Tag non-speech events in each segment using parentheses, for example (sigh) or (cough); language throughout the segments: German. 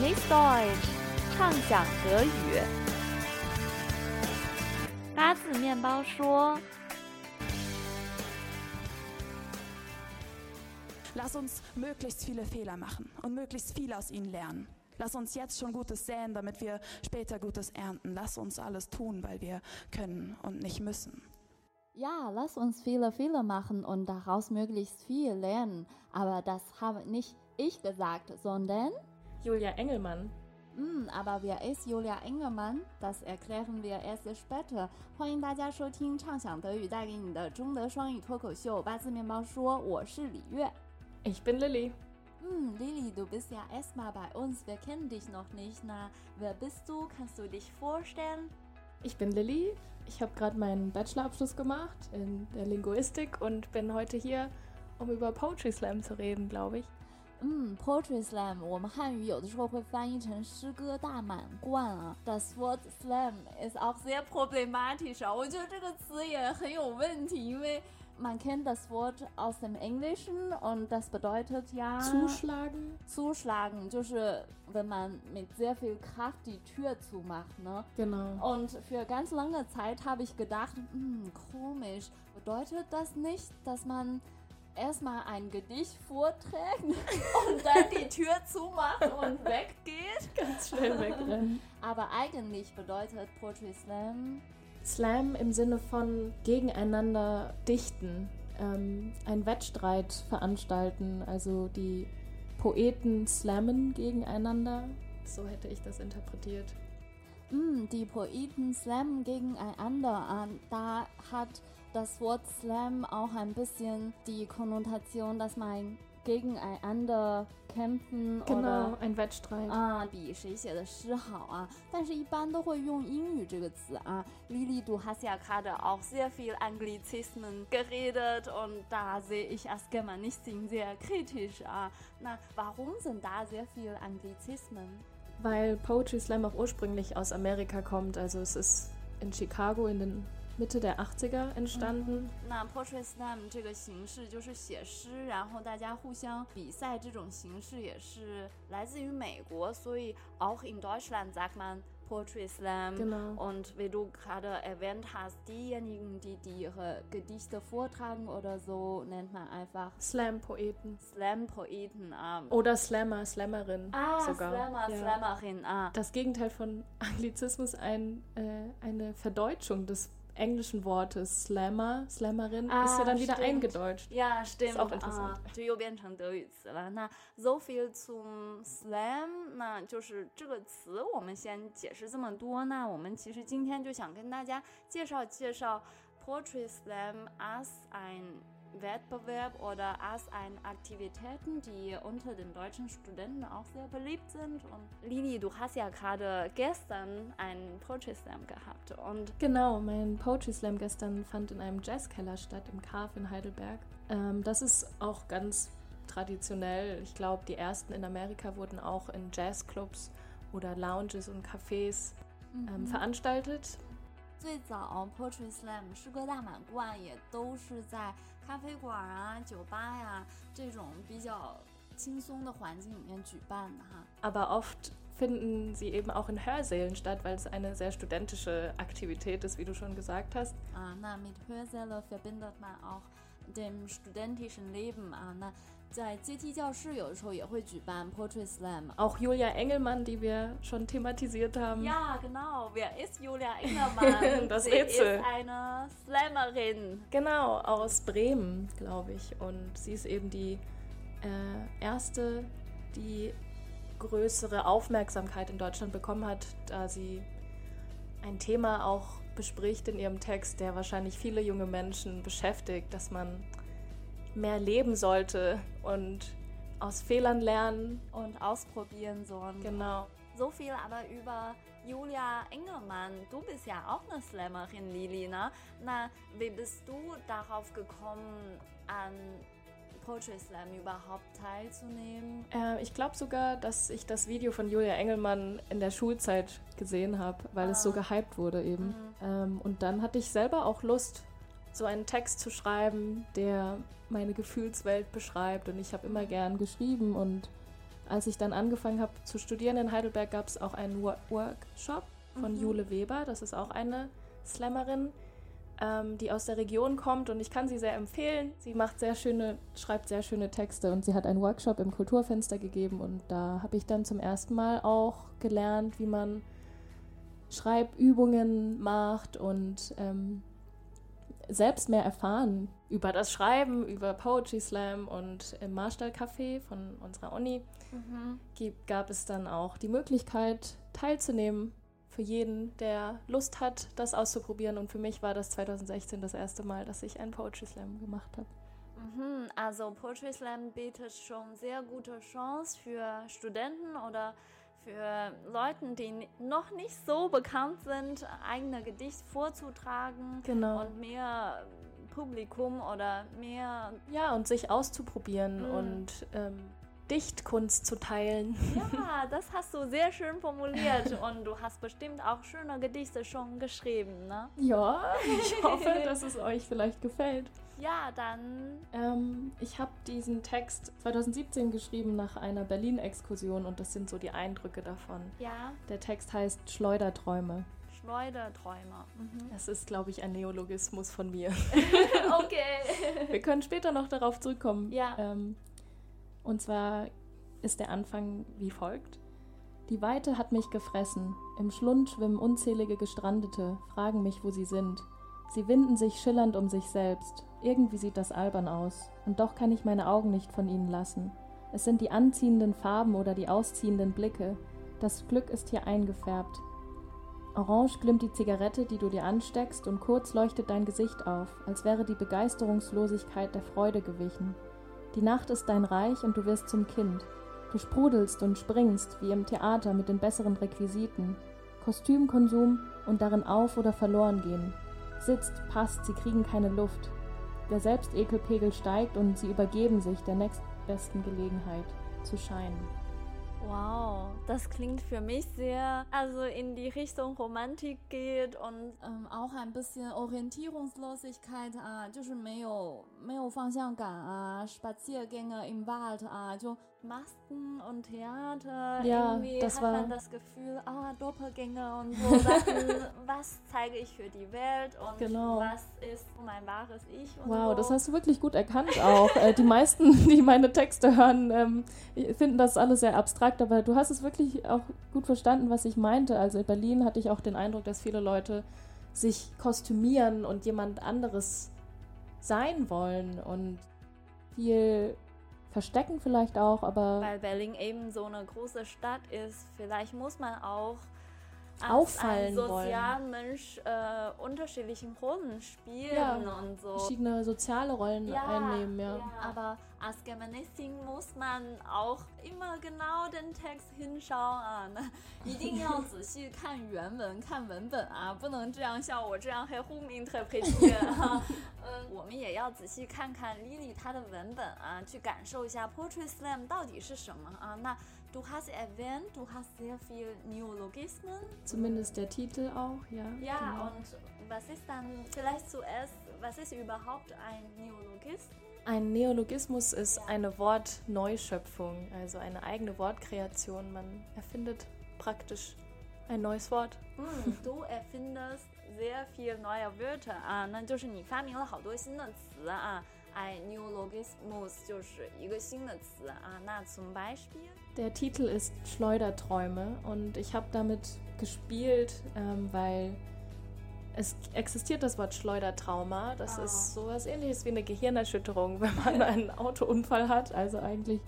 Genieß Deutsch，畅想德语。八字面包说。Lass uns möglichst viele Fehler machen und möglichst viel aus ihnen lernen. Lass uns jetzt schon Gutes säen, damit wir später Gutes ernten. Lass uns alles tun, weil wir können und nicht müssen. Ja, lass uns viele Fehler machen und daraus möglichst viel lernen. Aber das habe nicht ich gesagt, sondern Julia Engelmann. Hm, aber wer ist Julia Engelmann? Das erklären wir erst später. 欢迎大家收听畅想德语带给你的中德双语脱口秀八字面包说，我是李月。 Ich bin Lilly. Hm, Lilly, du bist ja erstmal bei uns. Wir kennen dich noch nicht. Na, wer bist du? Kannst du dich vorstellen? Ich bin Lilly. Ich habe gerade meinen Bachelorabschluss gemacht in der Linguistik und bin heute hier, um über Poetry Slam zu reden, glaube ich. 嗯，poetry slam，我们汉语有的时候会翻译成诗歌大满贯啊。Das Wort slam ist auch sehr problematisch 啊，我觉得这个词也很有问题，因为 man kennt das Wort aus dem Englischen und das bedeutet ja Zuschlagen. zuschlagen, 就是wenn man mit sehr viel Kraft die Tür zumacht, ne? Genau. Und für ganz lange Zeit habe ich gedacht, hm, komisch, bedeutet das nicht, dass man erstmal ein Gedicht vorträgt (laughs) und dann die Tür zumacht und weggeht? (laughs) Ganz schnell wegrennen. Aber eigentlich bedeutet Poetry Slam Slam im Sinne von gegeneinander dichten, ähm, einen Wettstreit veranstalten, also die Poeten slammen gegeneinander. So hätte ich das interpretiert. Mm, die Poeten slammen gegeneinander an. Da hat das Wort Slam auch ein bisschen die Konnotation, dass man gegeneinander kämpfen Genau, oder ein Wettstreit. 啊，比谁写的诗好啊，但是一般都会用英语这个词啊。Lili, du hast ja gerade auch sehr viel Anglizismen geredet und da sehe ich als Germanistin sehr kritisch ah. 啊。那 warum sind da sehr viel Anglizismen? Weil Poetry Slam auch ursprünglich aus Amerika kommt. Also es ist in Chicago in den Mitte der 80er entstanden. 那 poetry slam 这个形式就是写诗，然后大家互相比赛，这种形式也是来自于美国，所以 auch in Deutschland sagt man poetry slam。 Genau. Und wie du gerade erwähnt hast, diejenigen, die, die ihre Gedichte vortragen oder so, nennt man einfach Slam-Poeten. Slam-Poeten. Ah, Oder Slammer, Slammerin ah sogar. Slammer, Ja. Slammerin. Ah. Das Gegenteil von Anglizismus, ein, äh, eine Verdeutschung des englischen Wortes Slammer, Slammerin, ist ja Ah, dann wieder stimmt. eingedeutscht. Ja, stimmt. auch interessant. 啊，就又变成德语词了。那 so viel zum slam，那就是这个词，我们先解释这么多。那我们其实今天就想跟大家介绍介绍 poetry slam as ein Wettbewerb oder als ein Aktivitäten, die unter den deutschen Studenten auch sehr beliebt sind. Und Lili, du hast ja gerade gestern einen Poetry Slam gehabt und Genau, mein Poetry Slam gestern fand in einem Jazzkeller statt, im Carve in Heidelberg. Ähm, das ist auch ganz traditionell. Ich glaube, die ersten in Amerika wurden auch in Jazzclubs oder Lounges und Cafés ähm, veranstaltet. 最早 Poetry Slam 诗歌大满贯也都是在咖啡馆啊、酒吧呀、这种比较轻松的环境里面举办的哈。Aber oft finden sie eben auch in Hörsälen statt, weil es eine sehr studentische Aktivität ist, wie du schon gesagt hast. Ah, na, mit Hörsäle verbindet man auch dem studentischen Leben 啊。那在阶梯教室有的时候也会举办 Poetry Slam。 Auch Julia Engelmann, die wir schon thematisiert haben. Ja, genau. Wer ist Julia (laughs) Engermann? Das Sie Rätsel. ist eine Slammerin. Genau, aus Bremen, glaube ich. Und sie ist eben die äh, erste, die größere Aufmerksamkeit in Deutschland bekommen hat, da sie ein Thema auch bespricht in ihrem Text, der wahrscheinlich viele junge Menschen beschäftigt, dass man mehr leben sollte und aus Fehlern lernen. Und ausprobieren sollen. Genau. So viel aber über Julia Engelmann. Du bist ja auch eine Slammerin, Lili, ne? Na, wie bist du darauf gekommen, an Poetry Slam überhaupt teilzunehmen? Äh, ich glaube sogar, dass ich das Video von Julia Engelmann in der Schulzeit gesehen habe, weil es so gehypt wurde eben. Ähm, und dann hatte ich selber auch Lust, so einen Text zu schreiben, der meine Gefühlswelt beschreibt. Und ich habe immer gern geschrieben und als ich dann angefangen habe zu studieren in Heidelberg, gab es auch einen Wo Workshop von Mhm. Jule Weber. Das ist auch eine Slammerin, ähm, die aus der Region kommt und ich kann sie sehr empfehlen. Sie macht sehr schöne, schreibt sehr schöne Texte und sie hat einen Workshop im Kulturfenster gegeben und da habe ich dann zum ersten Mal auch gelernt, wie man Schreibübungen macht und ähm, selbst mehr erfahren über das Schreiben, über Poetry Slam und im Marstall Café von unserer Uni Mhm. gab es dann auch die Möglichkeit teilzunehmen für jeden, der Lust hat, das auszuprobieren. Und für mich war das 2016 das erste Mal, dass ich einen Poetry Slam gemacht habe. Mhm, also Poetry Slam bietet schon sehr gute Chance für Studenten oder für Leute, die noch nicht so bekannt sind, eigene Gedicht vorzutragen Genau. und mehr Publikum oder mehr Ja, und sich auszuprobieren Mhm. und ähm, Dichtkunst zu teilen. Ja, (laughs) das hast du sehr schön formuliert und du hast bestimmt auch schöne Gedichte schon geschrieben, ne? Ja, ich hoffe, dass es euch vielleicht gefällt. Ja, dann Ähm, ich habe diesen Text 2017 geschrieben nach einer Berlin-Exkursion und das sind so die Eindrücke davon. ja, Der Text heißt Schleuderträume. Schleuderträume. Mhm. Das ist, glaube ich, ein Neologismus von mir. (laughs) Okay. Wir können später noch darauf zurückkommen. Ja. Ähm, und zwar ist der Anfang wie folgt. Die Weite hat mich gefressen. Im Schlund schwimmen unzählige Gestrandete, fragen mich, wo sie sind. Sie winden sich schillernd um sich selbst. Irgendwie sieht das albern aus. Und doch kann ich meine Augen nicht von ihnen lassen. Es sind die anziehenden Farben oder die ausziehenden Blicke. Das Glück ist hier eingefärbt. Orange glimmt die Zigarette, die du dir ansteckst, und kurz leuchtet dein Gesicht auf, als wäre die Begeisterungslosigkeit der Freude gewichen. Die Nacht ist dein Reich und du wirst zum Kind. Du sprudelst und springst, wie im Theater mit den besseren Requisiten. Kostümkonsum und darin auf oder verloren gehen. Sitzt, passt, sie kriegen keine Luft. Der Selbstekelpegel steigt und sie übergeben sich der nächstbesten Gelegenheit zu scheinen. Wow, das klingt für mich sehr, also in die Richtung Romantik geht und ähm, auch ein bisschen Orientierungslosigkeit 啊，就是没有没有方向感啊，Spaziergänge im Wald 啊，就 Masken und Theater. Ja, Irgendwie das hat war- man das Gefühl, ah, Doppelgänger und so (laughs) was zeige ich für die Welt und Genau. was ist mein wahres Ich und Wow, so. das hast du wirklich gut erkannt auch. äh, die meisten, (laughs) die meine Texte hören, ähm, finden das alles sehr abstrakt, aber du hast es wirklich auch gut verstanden, was ich meinte. Also in Berlin hatte ich auch den Eindruck, dass viele Leute sich kostümieren und jemand anderes sein wollen und viel verstecken vielleicht auch, aber Weil Berlin eben so eine große Stadt ist, vielleicht muss man auch als Auffallen ein wollen. Sozialmensch äh, unterschiedlichen Rollen spielen Ja. und so. verschiedene soziale Rollen einnehmen, ja. Aber als Germanistin muss man auch immer genau den Text hinschauen 啊，(laughs) 那一定要仔细看原文、看文本啊，不能这样像我这样 h 呼 interpretieren 啊。(laughs) 嗯，我们也要 仔细看看 Lily 她的文本啊，去感受一下 Poetry Slam 到底是什么啊。那 Du hast erwähnt, du hast sehr viel Neologismen. Zumindest der Titel auch, ja. Ja, genau. und was ist dann vielleicht zuerst, was ist überhaupt ein Neologismus? Ein Neologismus ist eine Wortneuschöpfung, also eine eigene Wortkreation. Man erfindet praktisch ein neues Wort. 嗯，du (laughs) erfindest sehr viel neue Wörter 啊，那就是你发明了好多新的词啊。Ein Neologismus 就是一个新的词啊。那 zum Beispiel Der Titel ist Schleuderträume und ich habe damit gespielt, ähm, weil es existiert das Wort Schleudertrauma. Das Ah. ist sowas ähnliches wie eine Gehirnerschütterung, wenn (laughs) man einen (laughs) Autounfall hat. Also eigentlich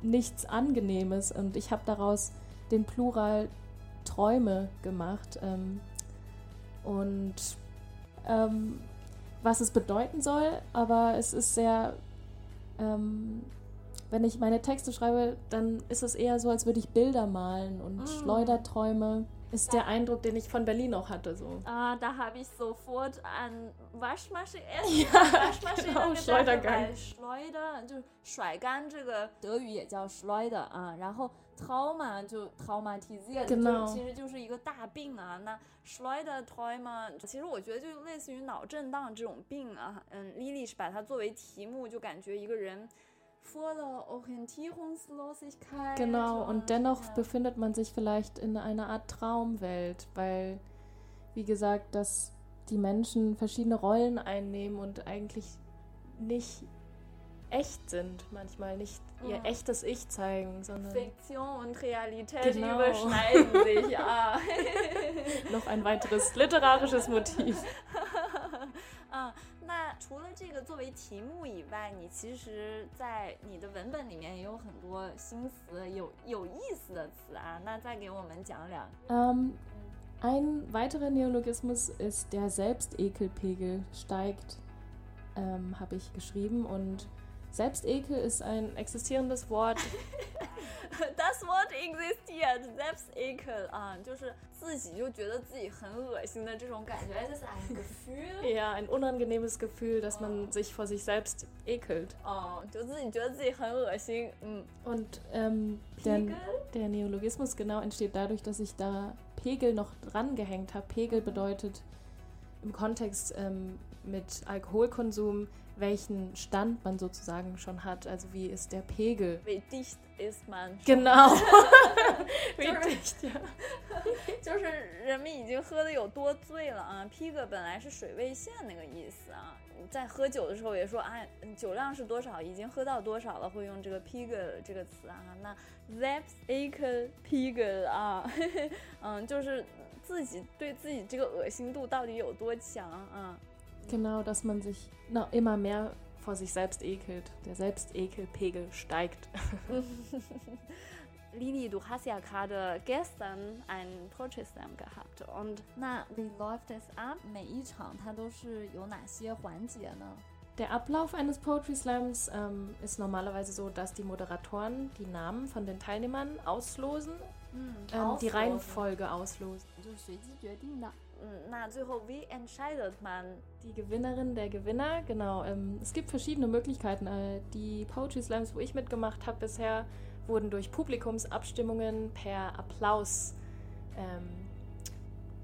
nichts Angenehmes. Und ich habe daraus den Plural Träume gemacht. Ähm, und ähm, was es bedeuten soll, aber es ist sehr ähm, wenn ich meine Texte schreibe, dann ist es eher so, als würde ich Bilder malen und Mm. Schleuderträume ist der Eindruck, den ich von Berlin auch hatte. So. Ah, da habe ich sofort an Waschmaschine, erst (laughs) Waschmaschine genau, gedacht, Schleudergang. weil Schleuder 就是甩干这个德语也叫 Schleuder 啊，然后 Trauma 就 traumatisiert， Genau 就其实就是一个大病啊。那 Schleuder Trauma 其实我觉得就类似于脑震荡这种病啊。嗯，Lily 是把它作为题目，就感觉一个人。 voller Orientierungslosigkeit. Genau, und dennoch ja. befindet man sich vielleicht in einer Art Traumwelt, weil, wie gesagt, dass die Menschen verschiedene Rollen einnehmen und eigentlich nicht echt sind, manchmal nicht ihr Ja. echtes Ich zeigen, sondern Fiktion und Realität Genau. überschneiden sich. (laughs) Ah. noch ein weiteres literarisches Motiv. (laughs) 啊，那除了这个作为题目以外，你其实，在你的文本里面也有很多新词，有有意思的词啊。那再给我们讲两。 Ähm, ein weiterer Neologismus ist der Selbstekelpegel steigt, ähm, habe ich geschrieben. Und Selbstekel ist ein existierendes Wort. (laughs) Das Wort existiert, Selbstekel 啊，(laughs) 就是自己就觉得自己很恶心的这种感觉。Das ist ein Gefühl。 (laughs) Ja, ein unangenehmes Gefühl, dass man sich vor sich selbst ekelt. 哦，就自己觉得自己很恶心。嗯 Und ähm, der, Pegel? der Neologismus genau entsteht dadurch, dass ich da Pegel noch dran gehängt habe. Pegel bedeutet im Kontext ähm, mit Alkoholkonsum, welchen Stand man sozusagen schon hat. Also wie ist der Pegel?，wie dicht ist man？Genau. wie dicht, ja. 就是人们已经喝的有多醉了啊？Pig 本来是水位线那个意思啊，在喝酒的时候也说啊，酒量是多少，已经喝到多少了，会用这个 pig 这个词啊。那 Zeps a k pig 啊，嗯，就是自己对自己这个恶心度到底有多强啊？Genau, dass man sich noch immer mehr vor sich selbst ekelt. Der Selbstekelpegel steigt. (laughs) Lini, du hast ja gerade gestern einen Poetry Slam gehabt und na, wie läuft es ab? Der Ablauf eines Poetry Slams ähm, ist normalerweise so, dass die Moderatoren die Namen von den Teilnehmern auslosen, mhm, ähm, auslosen. die Reihenfolge auslosen 就是随机决定的。嗯，那最后 wie entscheidet man？ Die Gewinnerin, der Gewinner, genau. Ähm, es gibt verschiedene Möglichkeiten. Äh, die Poetry Slams, wo ich mitgemacht habe bisher, wurden durch Publikumsabstimmungen per Applaus ähm,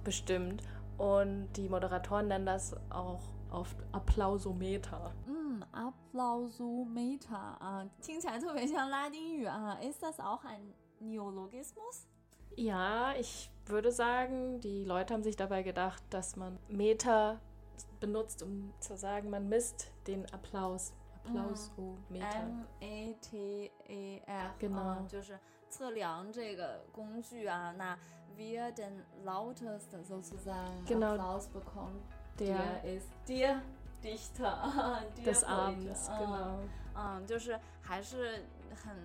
bestimmt. Und die Moderatoren nennen das auch oft Applausometer. 嗯，applausometer 啊，听起来特别像拉丁语啊。Ist das auch ein Neologismus？ Ja, ich würde sagen, die Leute haben sich dabei gedacht, dass man Meter benutzt, um zu sagen, man misst den Applaus. Applausometer. M A T A R， Genau 嗯就是测量这个工具啊。那 wir den lautesten sozusagen Genau. Applaus bekommt, Der ist der Dichter 啊 (laughs) der des Poet， Abends, 嗯 genau. 嗯，就是还是很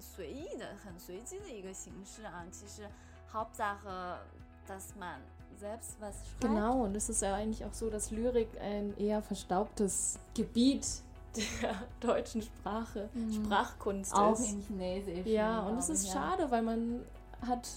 随意的、很随机的一个形式啊。其实 Hauptsache, dass man selbst was schreibt。 Genau, und es ist ja eigentlich auch so, dass Lyrik ein eher verstaubtes Gebiet der (laughs) deutschen Sprache, Sprachkunst Auch ist. in Chinesisch. Ja, und es ist schade, weil man hat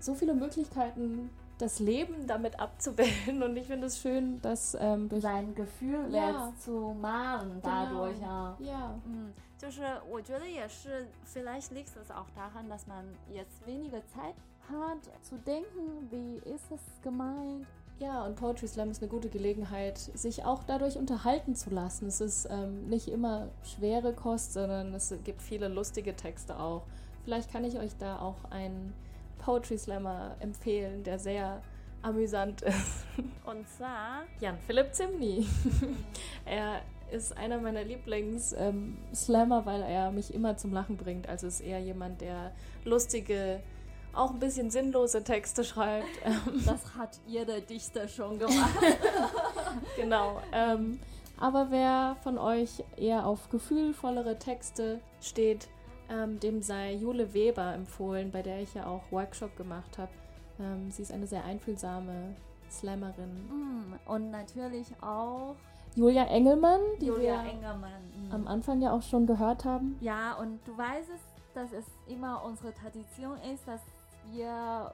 so viele Möglichkeiten, das Leben damit abzubilden. Und ich finde es schön, dass ähm, durch sein Gefühl Ja. jetzt zu malen Genau. dadurch, ja. ja, 嗯，就是我觉得也是，vielleicht liegt es auch daran, dass man jetzt weniger Zeit Hat zu denken, wie ist es gemeint? Ja, und Poetry Slam ist eine gute Gelegenheit, sich auch dadurch unterhalten zu lassen. Es ist ähm, nicht immer schwere Kost, sondern es gibt viele lustige Texte auch. Vielleicht kann ich euch da auch einen Poetry Slammer empfehlen, der sehr amüsant ist. (laughs) Und zwar Jan Philipp Zimny. (laughs) er ist einer meiner Lieblings-Slammer, weil er mich immer zum Lachen bringt. Also ist eher jemand, der lustige, auch ein bisschen sinnlose Texte schreibt. (laughs) Das hat jeder Dichter schon gemacht. Genau. Ähm, aber wer von euch eher auf gefühlvollere Texte steht, ähm, dem sei Jule Weber empfohlen, bei der ich ja auch Workshop gemacht habe. Ähm, sie ist eine sehr einfühlsame Slammerin. Mm, Und natürlich auch Julia Engelmann, die Julia wir Engermann. mm. am Anfang ja auch schon gehört haben. Ja, und du weißt es, dass es immer unsere Tradition ist, dass wir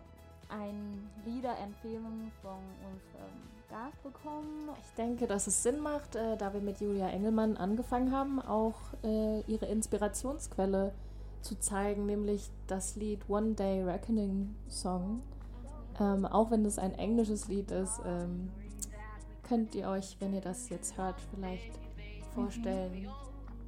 ein Liederempfehlung von unserem Gast bekommen. Ich denke, dass es Sinn macht, äh, da wir mit Julia Engelmann angefangen haben, auch äh, ihre Inspirationsquelle zu zeigen, nämlich das Lied One Day Reckoning Song. Ähm, auch wenn es ein englisches Lied ist, ähm, könnt ihr euch, wenn ihr das jetzt hört, vielleicht vorstellen,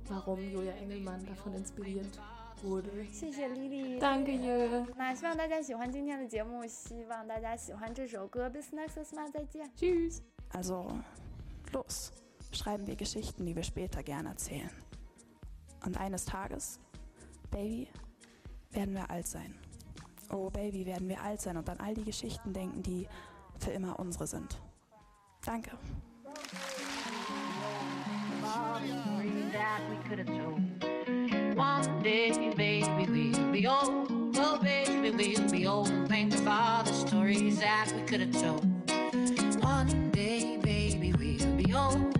warum Julia Engelmann davon inspiriert wurde. 谢谢 Lily。 Danke, Jö. 那希望大家喜欢今天的节目，希望大家喜欢这首歌。Bis nächstes Mal，再见。 Tschüss. Also, los, schreiben wir Geschichten, die wir später gern erzählen. Und eines Tages, Baby, werden wir alt sein. Oh Baby, werden wir alt sein und an all die Geschichten denken, die für immer unsere sind. Danke. One day, baby, we'll be old. Oh, baby, we'll be old and think of stories that we could have told. One day, baby, we'll be old.